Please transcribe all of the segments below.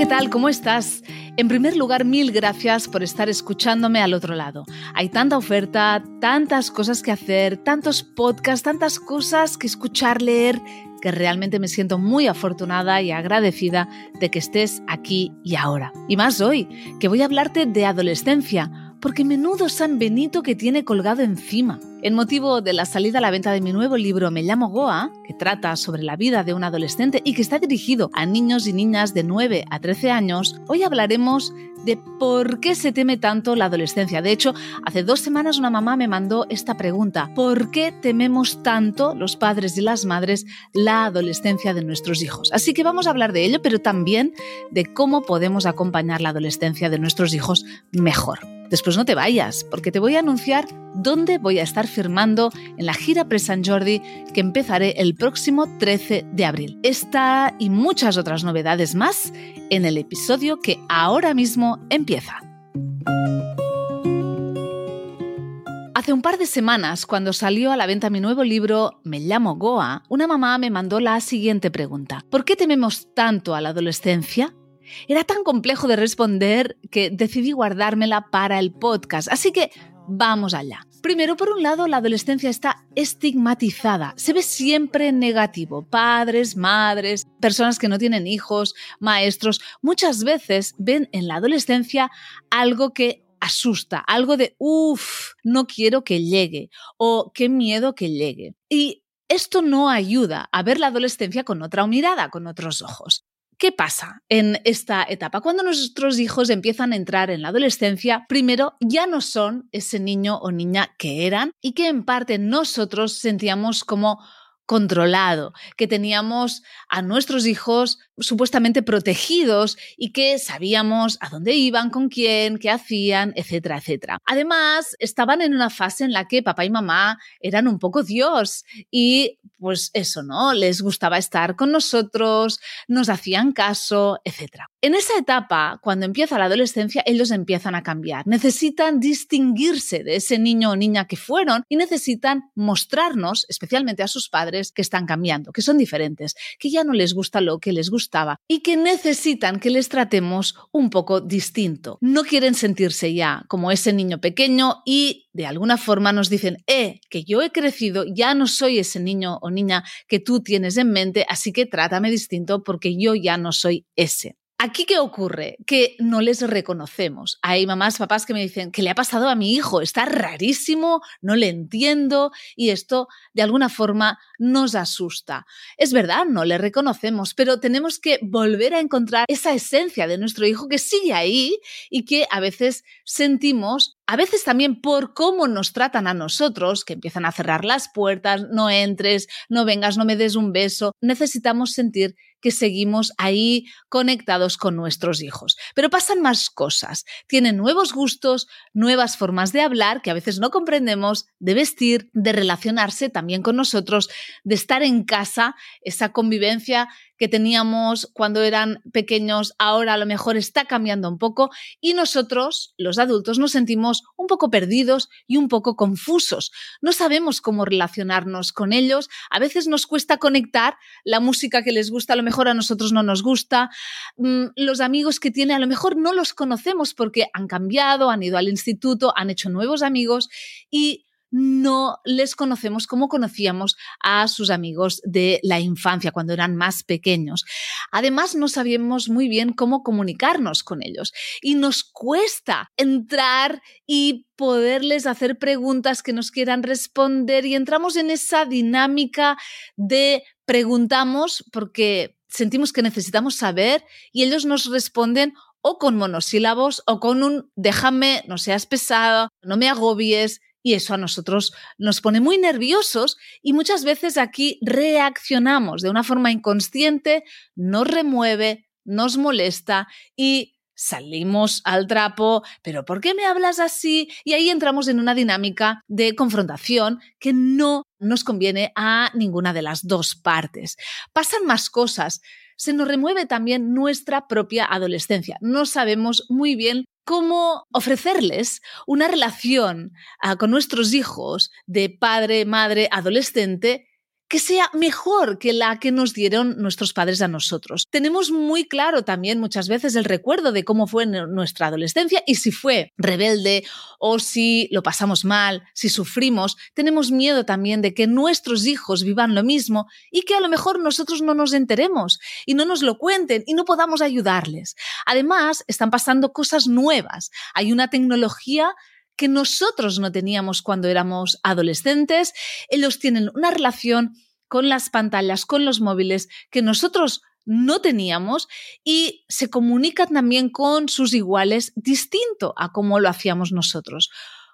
¿qué tal? ¿Cómo estás? En primer lugar, mil gracias por estar escuchándome al otro lado. Hay tanta oferta, tantas cosas que hacer, tantos podcasts, tantas cosas que escuchar, leer, que realmente me siento muy afortunada y agradecida de que estés aquí y ahora. Y más hoy, que voy a hablarte de adolescencia porque menudo San Benito que tiene colgado encima. En motivo de la salida a la venta de mi nuevo libro Me llamo Goa, que trata sobre la vida de un adolescente y que está dirigido a niños y niñas de 9 a 13 años, hoy hablaremos de por qué se teme tanto la adolescencia. De hecho, hace dos semanas una mamá me mandó esta pregunta. ¿Por qué tememos tanto los padres y las madres la adolescencia de nuestros hijos? Así que vamos a hablar de ello, pero también de cómo podemos acompañar la adolescencia de nuestros hijos mejor. Después no te vayas, porque te voy a anunciar dónde voy a estar firmando en la gira Pre San Jordi que empezaré el próximo 13 de abril. Esta y muchas otras novedades más en el episodio que ahora mismo empieza. Hace un par de semanas, cuando salió a la venta mi nuevo libro Me llamo Goa, una mamá me mandó la siguiente pregunta. ¿Por qué tememos tanto a la adolescencia? Era tan complejo de responder que decidí guardármela para el podcast, así que vamos allá. Primero, por un lado, la adolescencia está estigmatizada. Se ve siempre negativo. Padres, madres, personas que no tienen hijos, maestros, muchas veces ven en la adolescencia algo que asusta, algo de, uff, no quiero que llegue o qué miedo que llegue. Y esto no ayuda a ver la adolescencia con otra mirada, con otros ojos. ¿Qué pasa en esta etapa? Cuando nuestros hijos empiezan a entrar en la adolescencia, primero ya no son ese niño o niña que eran y que en parte nosotros sentíamos como controlado, que teníamos a nuestros hijos supuestamente protegidos y que sabíamos a dónde iban, con quién, qué hacían, etcétera, etcétera. Además, estaban en una fase en la que papá y mamá eran un poco Dios y pues eso, ¿no? Les gustaba estar con nosotros, nos hacían caso, etcétera. En esa etapa, cuando empieza la adolescencia, ellos empiezan a cambiar. Necesitan distinguirse de ese niño o niña que fueron y necesitan mostrarnos, especialmente a sus padres, que están cambiando, que son diferentes, que ya no les gusta lo que les gusta y que necesitan que les tratemos un poco distinto. No quieren sentirse ya como ese niño pequeño y de alguna forma nos dicen, eh, que yo he crecido, ya no soy ese niño o niña que tú tienes en mente, así que trátame distinto porque yo ya no soy ese. Aquí, ¿qué ocurre? Que no les reconocemos. Hay mamás, papás que me dicen, ¿qué le ha pasado a mi hijo? Está rarísimo, no le entiendo y esto de alguna forma nos asusta. Es verdad, no le reconocemos, pero tenemos que volver a encontrar esa esencia de nuestro hijo que sigue ahí y que a veces sentimos a veces también por cómo nos tratan a nosotros, que empiezan a cerrar las puertas, no entres, no vengas, no me des un beso, necesitamos sentir que seguimos ahí conectados con nuestros hijos. Pero pasan más cosas. Tienen nuevos gustos, nuevas formas de hablar que a veces no comprendemos, de vestir, de relacionarse también con nosotros, de estar en casa, esa convivencia que teníamos cuando eran pequeños ahora a lo mejor está cambiando un poco y nosotros, los adultos, nos sentimos un poco perdidos y un poco confusos. No sabemos cómo relacionarnos con ellos, a veces nos cuesta conectar la música que les gusta, a lo mejor a nosotros no nos gusta, mm, los amigos que tiene a lo mejor no los conocemos porque han cambiado, han ido al instituto, han hecho nuevos amigos y no les conocemos como conocíamos a sus amigos de la infancia cuando eran más pequeños. Además, no sabíamos muy bien cómo comunicarnos con ellos y nos cuesta entrar y poderles hacer preguntas que nos quieran responder y entramos en esa dinámica de preguntamos porque sentimos que necesitamos saber y ellos nos responden o con monosílabos o con un déjame, no seas pesado, no me agobies, y eso a nosotros nos pone muy nerviosos y muchas veces aquí reaccionamos de una forma inconsciente, nos remueve, nos molesta y salimos al trapo, pero ¿por qué me hablas así? Y ahí entramos en una dinámica de confrontación que no nos conviene a ninguna de las dos partes. Pasan más cosas. Se nos remueve también nuestra propia adolescencia. No sabemos muy bien cómo ofrecerles una relación ah, con nuestros hijos de padre, madre, adolescente que sea mejor que la que nos dieron nuestros padres a nosotros. Tenemos muy claro también muchas veces el recuerdo de cómo fue nuestra adolescencia y si fue rebelde o si lo pasamos mal, si sufrimos, tenemos miedo también de que nuestros hijos vivan lo mismo y que a lo mejor nosotros no nos enteremos y no nos lo cuenten y no podamos ayudarles. Además, están pasando cosas nuevas. Hay una tecnología que nosotros no teníamos cuando éramos adolescentes. Ellos tienen una relación con las pantallas, con los móviles que nosotros no teníamos y se comunican también con sus iguales distinto a como lo hacíamos nosotros.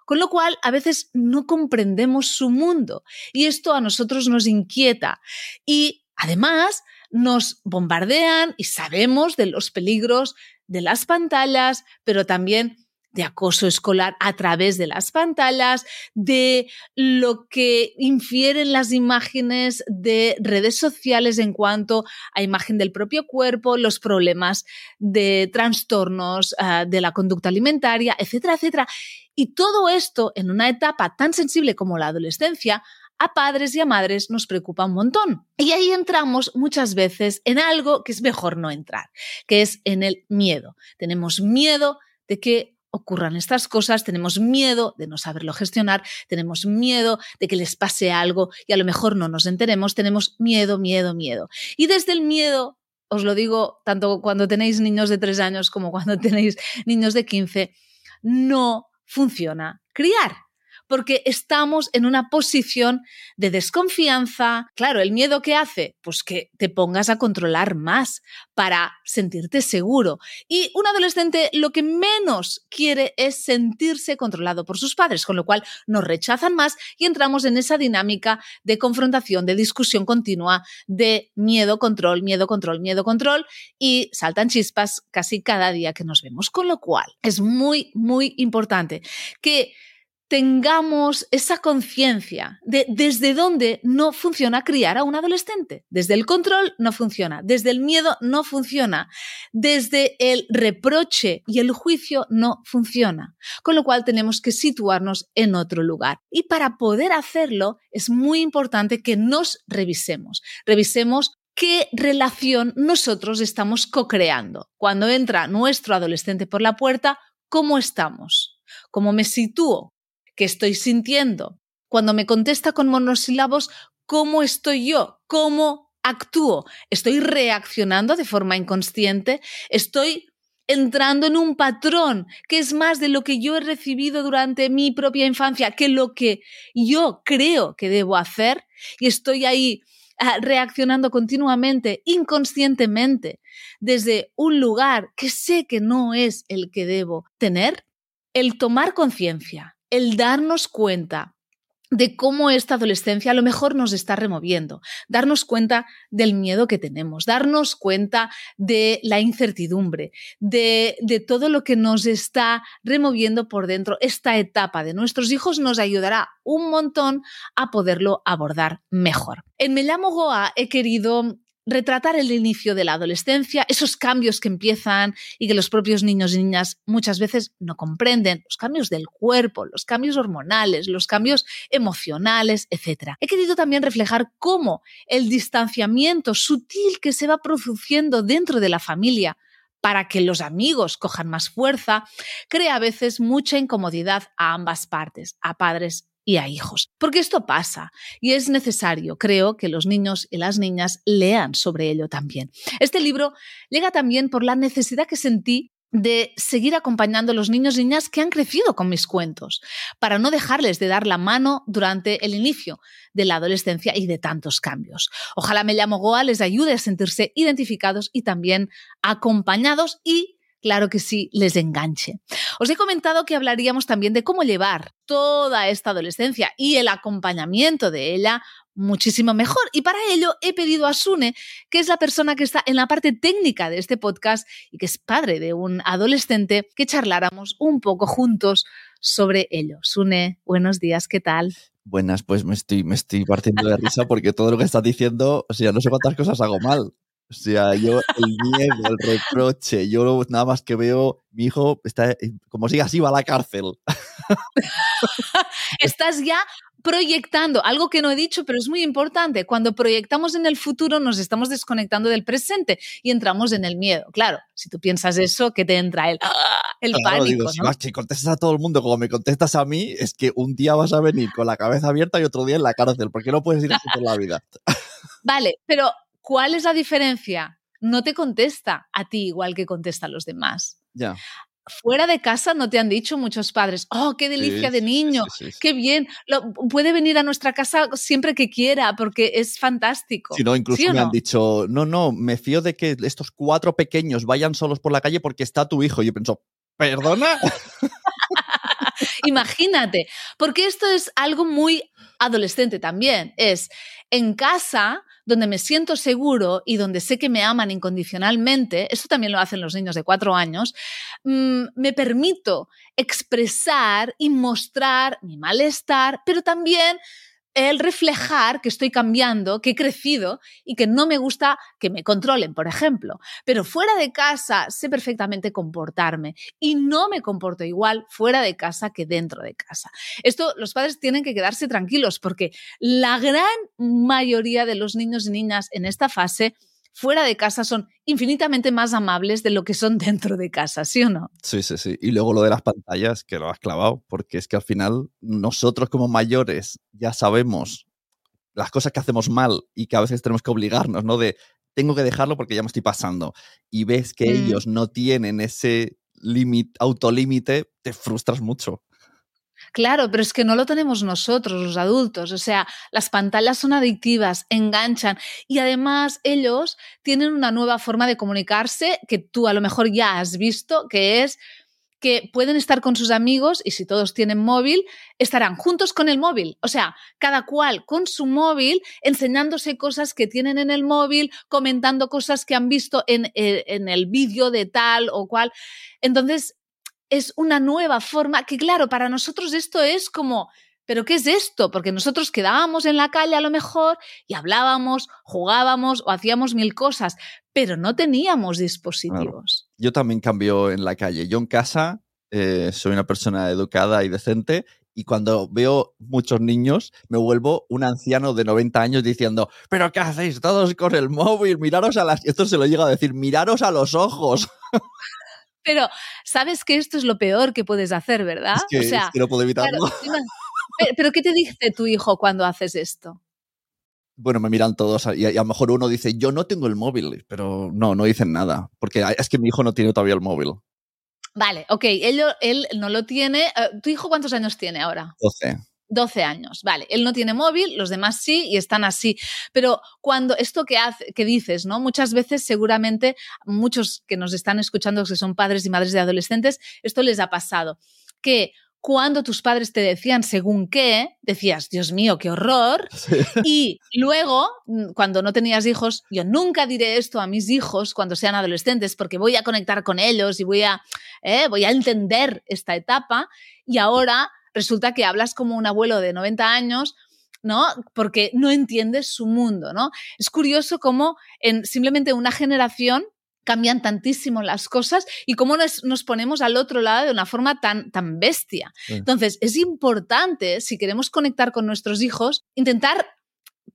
Con lo cual, a veces no comprendemos su mundo y esto a nosotros nos inquieta. Y además, nos bombardean y sabemos de los peligros de las pantallas, pero también de acoso escolar a través de las pantallas, de lo que infieren las imágenes de redes sociales en cuanto a imagen del propio cuerpo, los problemas de trastornos ah, de la conducta alimentaria, etcétera, etcétera. Y todo esto en una etapa tan sensible como la adolescencia a padres y a madres nos preocupa un montón. Y ahí entramos muchas veces en algo que es mejor no entrar, que es en el miedo. Tenemos miedo de que ocurran estas cosas, tenemos miedo de no saberlo gestionar, tenemos miedo de que les pase algo y a lo mejor no nos enteremos, tenemos miedo, miedo, miedo. Y desde el miedo, os lo digo tanto cuando tenéis niños de tres años como cuando tenéis niños de 15, no funciona criar porque estamos en una posición de desconfianza. Claro, el miedo que hace, pues que te pongas a controlar más para sentirte seguro. Y un adolescente lo que menos quiere es sentirse controlado por sus padres, con lo cual nos rechazan más y entramos en esa dinámica de confrontación, de discusión continua, de miedo, control, miedo, control, miedo, control y saltan chispas casi cada día que nos vemos. Con lo cual es muy, muy importante que tengamos esa conciencia de desde dónde no funciona criar a un adolescente. Desde el control no funciona, desde el miedo no funciona, desde el reproche y el juicio no funciona. Con lo cual tenemos que situarnos en otro lugar. Y para poder hacerlo es muy importante que nos revisemos. Revisemos qué relación nosotros estamos co-creando. Cuando entra nuestro adolescente por la puerta, ¿cómo estamos? ¿Cómo me sitúo? ¿Qué estoy sintiendo? Cuando me contesta con monosílabos, ¿cómo estoy yo? ¿Cómo actúo? ¿Estoy reaccionando de forma inconsciente? ¿Estoy entrando en un patrón que es más de lo que yo he recibido durante mi propia infancia que lo que yo creo que debo hacer? Y estoy ahí ah, reaccionando continuamente, inconscientemente, desde un lugar que sé que no es el que debo tener. El tomar conciencia el darnos cuenta de cómo esta adolescencia a lo mejor nos está removiendo, darnos cuenta del miedo que tenemos, darnos cuenta de la incertidumbre, de, de, todo lo que nos está removiendo por dentro. Esta etapa de nuestros hijos nos ayudará un montón a poderlo abordar mejor. En Me llamo Goa he querido retratar el inicio de la adolescencia, esos cambios que empiezan y que los propios niños y niñas muchas veces no comprenden, los cambios del cuerpo, los cambios hormonales, los cambios emocionales, etc. He querido también reflejar cómo el distanciamiento sutil que se va produciendo dentro de la familia para que los amigos cojan más fuerza, crea a veces mucha incomodidad a ambas partes, a padres y a hijos. Porque esto pasa y es necesario, creo, que los niños y las niñas lean sobre ello también. Este libro llega también por la necesidad que sentí de seguir acompañando a los niños y niñas que han crecido con mis cuentos, para no dejarles de dar la mano durante el inicio de la adolescencia y de tantos cambios. Ojalá Me llamo Goa les ayude a sentirse identificados y también acompañados y claro que sí, les enganche. Os he comentado que hablaríamos también de cómo llevar toda esta adolescencia y el acompañamiento de ella muchísimo mejor. Y para ello he pedido a Sune, que es la persona que está en la parte técnica de este podcast y que es padre de un adolescente, que charláramos un poco juntos sobre ello. Sune, buenos días, ¿qué tal? Buenas, pues me estoy, me estoy partiendo de risa porque todo lo que estás diciendo, o sea, no sé cuántas cosas hago mal. O sea, yo el miedo, el reproche, yo nada más que veo, mi hijo está, como sigue así, va a la cárcel. Estás ya proyectando, algo que no he dicho, pero es muy importante, cuando proyectamos en el futuro nos estamos desconectando del presente y entramos en el miedo. Claro, si tú piensas eso, que te entra el, ¡ah! el pánico. si, contestas a todo el mundo como me contestas a mí, es que un día vas a venir con la cabeza abierta y otro día en la cárcel. ¿Por qué no puedes ir así por la vida? vale, pero ¿cuál es la diferencia? No te contesta a ti igual que contesta a los demás. Ya fuera de casa no te han dicho muchos padres, oh, qué delicia de niño, qué bien, puede venir a nuestra casa siempre que quiera porque es fantástico. Si no, incluso me han dicho, no, no, me fío de que estos cuatro pequeños vayan solos por la calle porque está tu hijo. Y yo pienso, ¿perdona? Imagínate, porque esto es algo muy adolescente también, es en casa donde me siento seguro y donde sé que me aman incondicionalmente, esto también lo hacen los niños de cuatro años, mm, me permito expresar y mostrar mi malestar, pero también el reflejar que estoy cambiando, que he crecido y que no me gusta que me controlen, por ejemplo. Pero fuera de casa sé perfectamente comportarme y no me comporto igual fuera de casa que dentro de casa. Esto los padres tienen que quedarse tranquilos porque la gran mayoría de los niños y niñas en esta fase fuera de casa son infinitamente más amables de lo que son dentro de casa, ¿sí o no? Sí, sí, sí. Y luego lo de las pantallas, que lo has clavado, porque es que al final nosotros como mayores ya sabemos las cosas que hacemos mal y que a veces tenemos que obligarnos, ¿no? De tengo que dejarlo porque ya me estoy pasando. Y ves que mm. ellos no tienen ese límite, autolímite, te frustras mucho. Claro, pero es que no lo tenemos nosotros, los adultos. O sea, las pantallas son adictivas, enganchan y además ellos tienen una nueva forma de comunicarse que tú a lo mejor ya has visto, que es que pueden estar con sus amigos y si todos tienen móvil, estarán juntos con el móvil. O sea, cada cual con su móvil, enseñándose cosas que tienen en el móvil, comentando cosas que han visto en, eh, en el vídeo de tal o cual. Entonces, es una nueva forma que, claro, para nosotros esto es como, ¿pero qué es esto? Porque nosotros quedábamos en la calle a lo mejor y hablábamos, jugábamos o hacíamos mil cosas, pero no teníamos dispositivos. Yo también cambio en la calle. Yo en casa eh, soy una persona educada y decente y cuando veo muchos niños me vuelvo un anciano de 90 años diciendo, pero ¿qué hacéis todos con el móvil? Miraros a las... Esto se lo llega a decir, miraros a los ojos. Pero sabes que esto es lo peor que puedes hacer, ¿verdad? o sea, no puedo evitarlo. pero, ¿qué te dice tu hijo cuando haces esto? Bueno, me miran todos y a, lo mejor uno dice, yo no tengo el móvil, pero no, no dicen nada, porque es que mi hijo no tiene todavía el móvil. Vale, ok, él, él no lo tiene. Eh, ¿Tu hijo cuántos años tiene ahora? 12. 12 años, vale, él no tiene móvil, los demás sí y están así, pero cuando esto que, hace, que dices, ¿no? Muchas veces seguramente muchos que nos están escuchando que son padres y madres de adolescentes, esto les ha pasado, que cuando tus padres te decían según qué, decías, Dios mío, qué horror. Y luego, mm, cuando no tenías hijos, yo nunca diré esto a mis hijos cuando sean adolescentes, porque voy a conectar con ellos y voy a, eh, voy a entender esta etapa. Y ahora resulta que hablas como un abuelo de 90 años, ¿no? Porque no entiendes su mundo, ¿no? Es curioso cómo en simplemente una generación cambian tantísimo las cosas y cómo nos, ponemos al otro lado de una forma tan, tan bestia. Entonces, es importante, si queremos conectar con nuestros hijos, intentar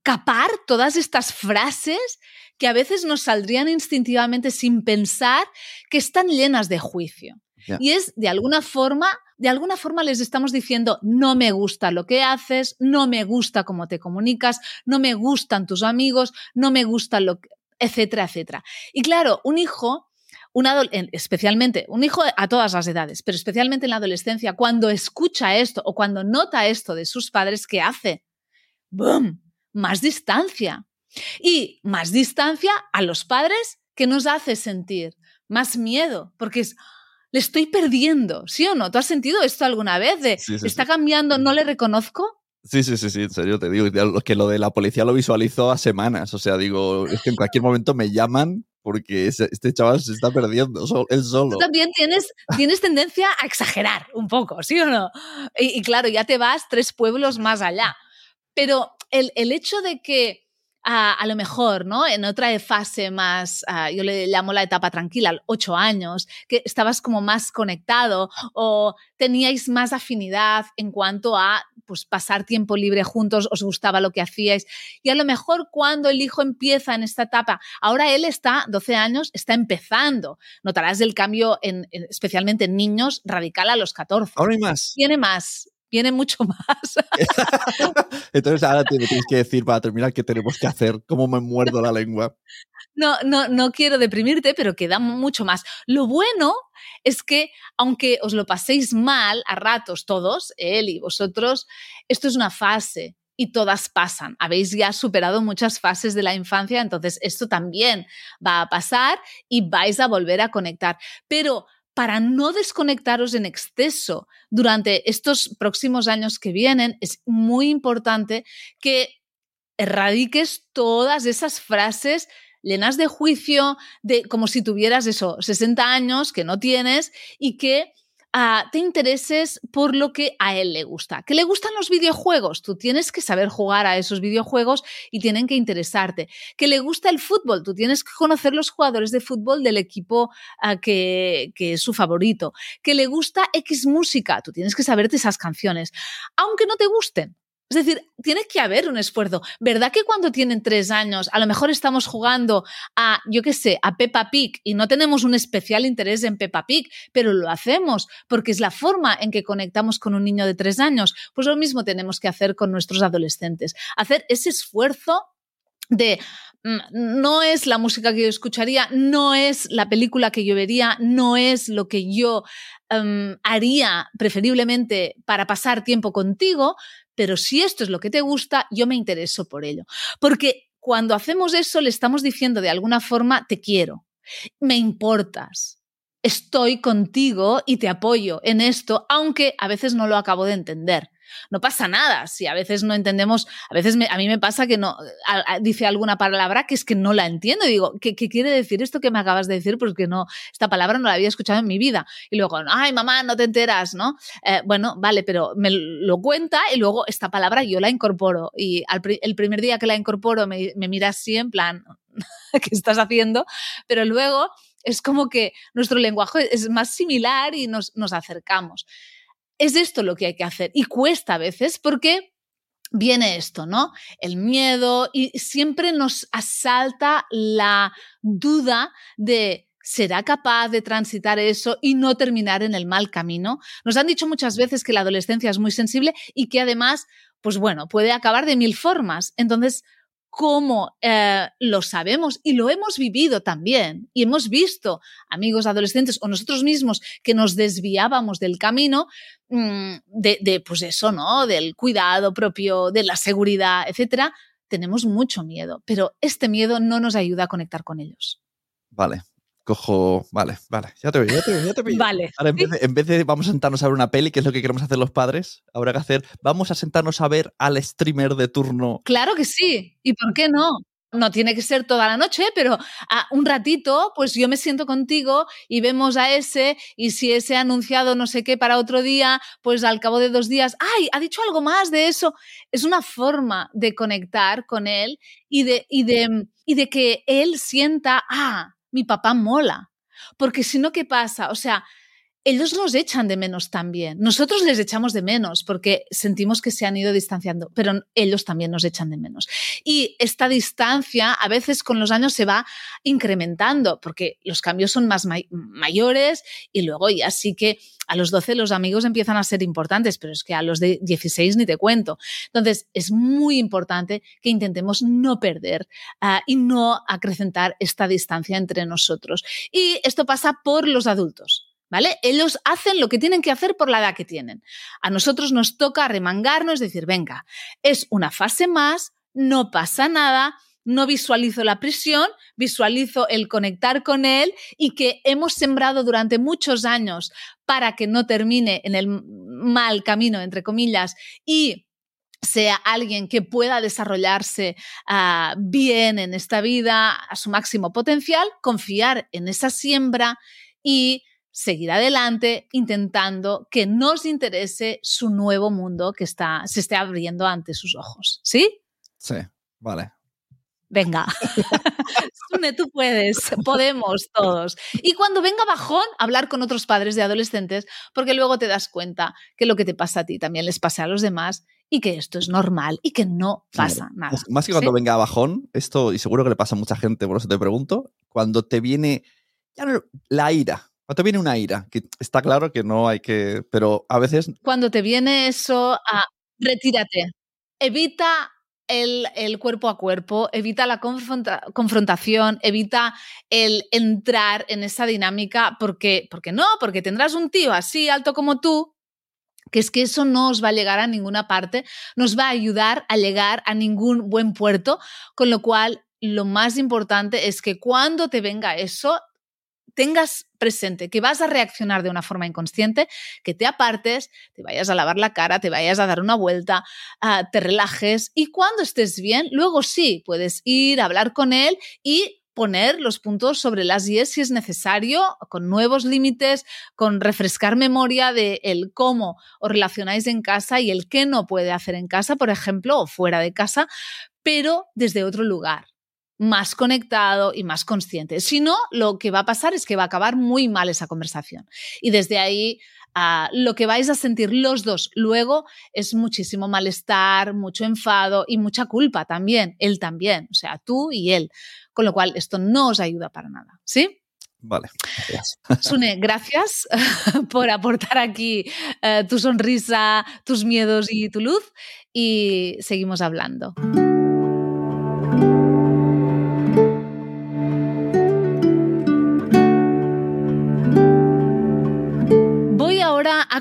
capar todas estas frases que a veces nos saldrían instintivamente sin pensar que están llenas de juicio. Y es de alguna forma, de alguna forma les estamos diciendo, no me gusta lo que haces, no me gusta cómo te comunicas, no me gustan tus amigos, no me gusta lo que, etcétera, etcétera. Y claro, un hijo, un especialmente, un hijo a todas las edades, pero especialmente en la adolescencia, cuando escucha esto o cuando nota esto de sus padres, ¿qué hace? ¡Boom! Más distancia. Y más distancia a los padres que nos hace sentir más miedo, porque es, le estoy perdiendo, ¿sí o no? ¿Tú has sentido esto alguna vez? De, ¿Está cambiando, no le reconozco? Sí, sí, sí, sí, en serio te digo, que lo de la policía lo visualizo a semanas, o sea, digo, es que en cualquier momento me llaman porque este chaval se está perdiendo, él solo. Tú también tienes, tienes tendencia a exagerar un poco, ¿sí o no? Y, claro, ya te vas tres pueblos más allá. Pero el, el hecho de que a, lo mejor, ¿no? En otra fase más, yo le llamo la etapa tranquila, ocho años, que estabas como más conectado o teníais más afinidad en cuanto a pues, pasar tiempo libre juntos, os gustaba lo que hacíais. Y a lo mejor cuando el hijo empieza en esta etapa, ahora él está, 12 años, está empezando. Notarás el cambio, en, especialmente en niños, radical a los 14. Ahora hay más. Tiene más, viene mucho más. Entonces ahora te tienes que decir para terminar qué tenemos que hacer, cómo me muerdo la lengua. No, no, no quiero deprimirte, pero queda mucho más. Lo bueno es que, aunque os lo paséis mal a ratos todos, él y vosotros, esto es una fase y todas pasan. Habéis ya superado muchas fases de la infancia, entonces esto también va a pasar y vais a volver a conectar. Pero para no desconectaros en exceso durante estos próximos años que vienen, es muy importante que erradiques todas esas frases llenas de juicio, de como si tuvieras eso, 60 años que no tienes y que te intereses por lo que a él le gusta. ¿Que le gustan los videojuegos? Tú tienes que saber jugar a esos videojuegos y tienen que interesarte. ¿Que le gusta el fútbol? Tú tienes que conocer los jugadores de fútbol del equipo que, que es su favorito. ¿Que le gusta X música? Tú tienes que saberte esas canciones. Aunque no te gusten, es decir, tiene que haber un esfuerzo. ¿Verdad que cuando tienen tres años, a lo mejor estamos jugando a, yo qué sé, a Peppa Pig y no tenemos un especial interés en Peppa Pig, pero lo hacemos porque es la forma en que conectamos con un niño de tres años? Pues lo mismo tenemos que hacer con nuestros adolescentes. Hacer ese esfuerzo de mm, no es la música que yo escucharía, no es la película que yo vería, no es lo que yo em, haría preferiblemente para pasar tiempo contigo, pero si esto es lo que te gusta, yo me intereso por ello. Porque cuando hacemos eso le estamos diciendo de alguna forma, te quiero, me importas, estoy contigo y te apoyo en esto, aunque a veces no lo acabo de entender. No pasa nada si a veces no entendemos, a veces a mí me pasa que no dice alguna palabra que es que no la entiendo y digo, ¿qué, quiere decir esto que me acabas de decir? Porque no, esta palabra no la había escuchado en mi vida. Y luego, ay, mamá, no te enteras, ¿no? Eh, bueno, vale, pero me lo cuenta y luego esta palabra yo la incorporo y el primer día que la incorporo me, me mira así en plan, ¿qué estás haciendo? Pero luego es como que nuestro lenguaje es más similar y nos, nos acercamos es esto lo que hay que hacer. Y cuesta a veces porque viene esto, ¿no? El miedo y siempre nos asalta la duda de ¿Será capaz de transitar eso y no terminar en el mal camino? Nos han dicho muchas veces que la adolescencia es muy sensible y que además, pues bueno, puede acabar de mil formas. Entonces, cómo eh, lo sabemos y lo hemos vivido también. Y hemos visto amigos adolescentes o nosotros mismos que nos desviábamos del camino de, de, pues eso, ¿no? Del cuidado propio, de la seguridad, etcétera. Tenemos mucho miedo, pero este miedo no nos ayuda a conectar con ellos. Vale, cojo. Vale, vale, ya te veo, ya te veo, ya te veo. Vale. Ahora, en, vez de, vamos a sentarnos a ver una peli, que es lo que queremos hacer los padres, habrá que hacer, vamos a sentarnos a ver al streamer de turno. Claro que sí. ¿Y por qué no? No tiene que ser toda la noche, pero a un ratito, pues yo me siento contigo y vemos a ese, y si ese ha anunciado no sé qué para otro día, pues al cabo de dos días, ¡ay! Ha dicho algo más de eso. Es una forma de conectar con él y de, y de, y de que él sienta, ah, mi papá mola. Porque si no, ¿qué pasa? O sea, ellos nos echan de menos también. Nosotros les echamos de menos porque sentimos que se han ido distanciando, pero ellos también nos echan de menos. Y esta distancia a veces con los años se va incrementando porque los cambios son más mayores y luego ya sí que a los 12 los amigos empiezan a ser importantes, pero es que a los de 16 ni te cuento. Entonces es muy importante que intentemos no perder ah, y no acrecentar esta distancia entre nosotros. Y esto pasa por los adultos. ¿Vale? Ellos hacen lo que tienen que hacer por la edad que tienen. A nosotros nos toca remangarnos, decir, venga, es una fase más, no pasa nada, no visualizo la prisión, visualizo el conectar con él y que hemos sembrado durante muchos años para que no termine en el mal camino, entre comillas, y sea alguien que pueda desarrollarse ah, bien en esta vida a su máximo potencial, confiar en esa siembra y seguir adelante intentando que nos interese su nuevo mundo que está, se esté abriendo ante sus ojos. ¿Sí? Sí, vale. Venga, Sune, tú puedes, podemos todos. Y cuando venga bajón, hablar con otros padres de adolescentes, porque luego te das cuenta que lo que te pasa a ti también les pasa a los demás y que esto es normal y que no pasa nada. Más que cuando venga bajón, esto, y seguro que le pasa a mucha gente, por eso te pregunto, cuando te viene la ira, cuando te viene una ira, que está claro que no hay que, pero a veces... Cuando te viene eso, retírate. Evita el, cuerpo a cuerpo, evita la confrontación, evita el entrar en esa dinámica, porque, porque no, porque tendrás un tío así alto como tú, que es que eso no os va a llegar a ninguna parte, nos va a ayudar a llegar a ningún buen puerto, con lo cual lo más importante es que cuando te venga eso, tengas presente que vas a reaccionar de una forma inconsciente, que te apartes, te vayas a lavar la cara, te vayas a dar una vuelta, ah, te relajes y cuando estés bien, luego sí, puedes ir a hablar con él y poner los puntos sobre las IES si es necesario, con nuevos límites, con refrescar memoria de el cómo os relacionáis en casa y el qué no puede hacer en casa, por ejemplo, o fuera de casa, pero desde otro lugar más conectado y más consciente. Si no, lo que va a pasar es que va a acabar muy mal esa conversación. Y desde ahí ah, lo que vais a sentir los dos luego es muchísimo malestar, mucho enfado y mucha culpa también, él también, o sea, tú y él. Con lo cual, esto no os ayuda para nada, ¿sí? Vale, gracias. Sune, gracias por aportar aquí eh, tu sonrisa, tus miedos y tu luz y seguimos hablando.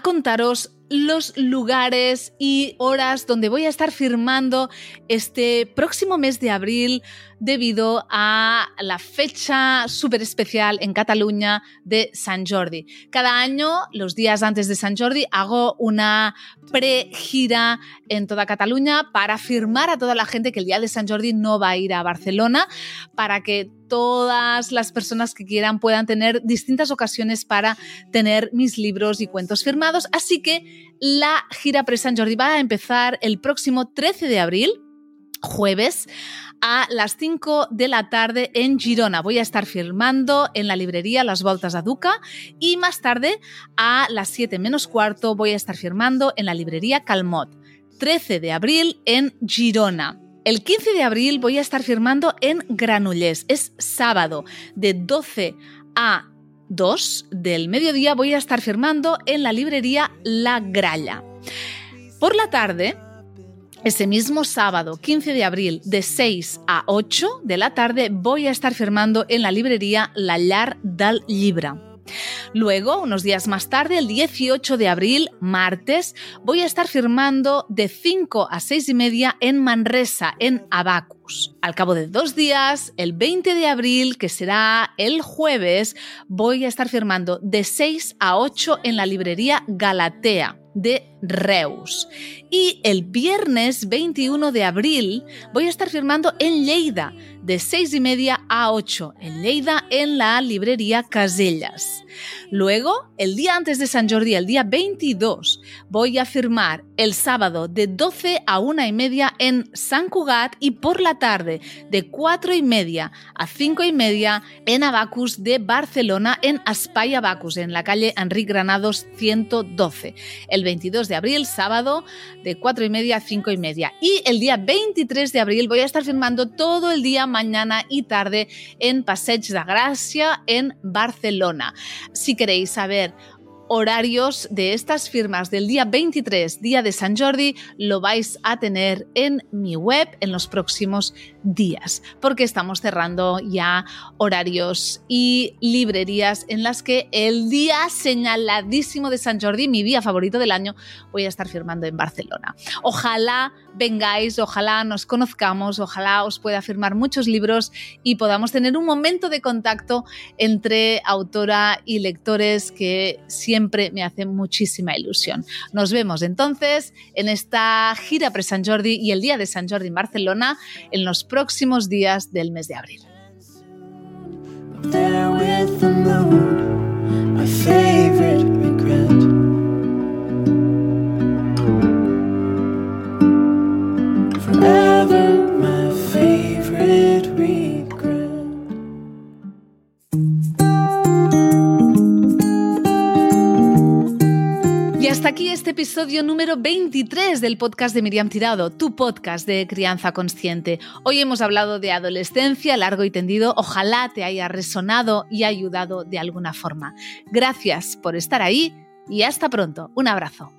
Contaros los lugares y horas donde voy a estar firmando este próximo mes de abril debido a la fecha súper especial en Cataluña de San Jordi. Cada año, los días antes de San Jordi, hago una pre-gira en toda Cataluña para firmar a toda la gente que el día de San Jordi no va a ir a Barcelona, para que todas las personas que quieran puedan tener distintas ocasiones para tener mis libros y cuentos firmados. Así que la gira pre-San Jordi va a empezar el próximo 13 de abril, jueves, a las 5 de la tarde en Girona. Voy a estar firmando en la librería Las Voltas a Duca y más tarde a las 7 menos cuarto voy a estar firmando en la librería Calmot. 13 de abril en Girona. El 15 de abril voy a estar firmando en Granollers. Es sábado de 12 a 2 del mediodía voy a estar firmando en la librería La Gralla. Por la tarde ese mismo sábado, 15 de abril, de 6 a 8 de la tarde, voy a estar firmando en la librería La Llar del Libra. Luego, unos días más tarde, el 18 de abril, martes, voy a estar firmando de 5 a 6 y media en Manresa, en Abacus. Al cabo de dos días, el 20 de abril, que será el jueves, voy a estar firmando de 6 a 8 en la librería Galatea de Reus. Y el viernes 21 de abril voy a estar firmando en Lleida, de 6 y media a 8, en Lleida, en la librería Casellas. Luego, el día antes de San Jordi, el día 22, voy a firmar el sábado de 12 a 1 y media en San Cugat y por la tarde de 4 y media a 5 y media en Abacus de Barcelona, en Aspay Abacus, en la calle Enrique Granados 112. El 22 de abril, sábado, de 4 y media a 5 y media. Y el día 23 de abril voy a estar firmando todo el día, mañana y tarde en Passeig de Gracia, en Barcelona. Si queréis saber horarios de estas firmas del día 23, día de San Jordi, lo vais a tener en mi web en los próximos días, porque estamos cerrando ya horarios y librerías en las que el día señaladísimo de San Jordi, mi día favorito del año, voy a estar firmando en Barcelona. Ojalá vengáis, ojalá nos conozcamos, ojalá os pueda firmar muchos libros y podamos tener un momento de contacto entre autora y lectores que siempre me hace muchísima ilusión. Nos vemos entonces en esta gira pre San Jordi y el día de San Jordi en Barcelona en los próximos días del mes de abril. Episodio número 23 del podcast de Miriam Tirado, tu podcast de crianza consciente. Hoy hemos hablado de adolescencia largo y tendido. Ojalá te haya resonado y ayudado de alguna forma. Gracias por estar ahí y hasta pronto. Un abrazo.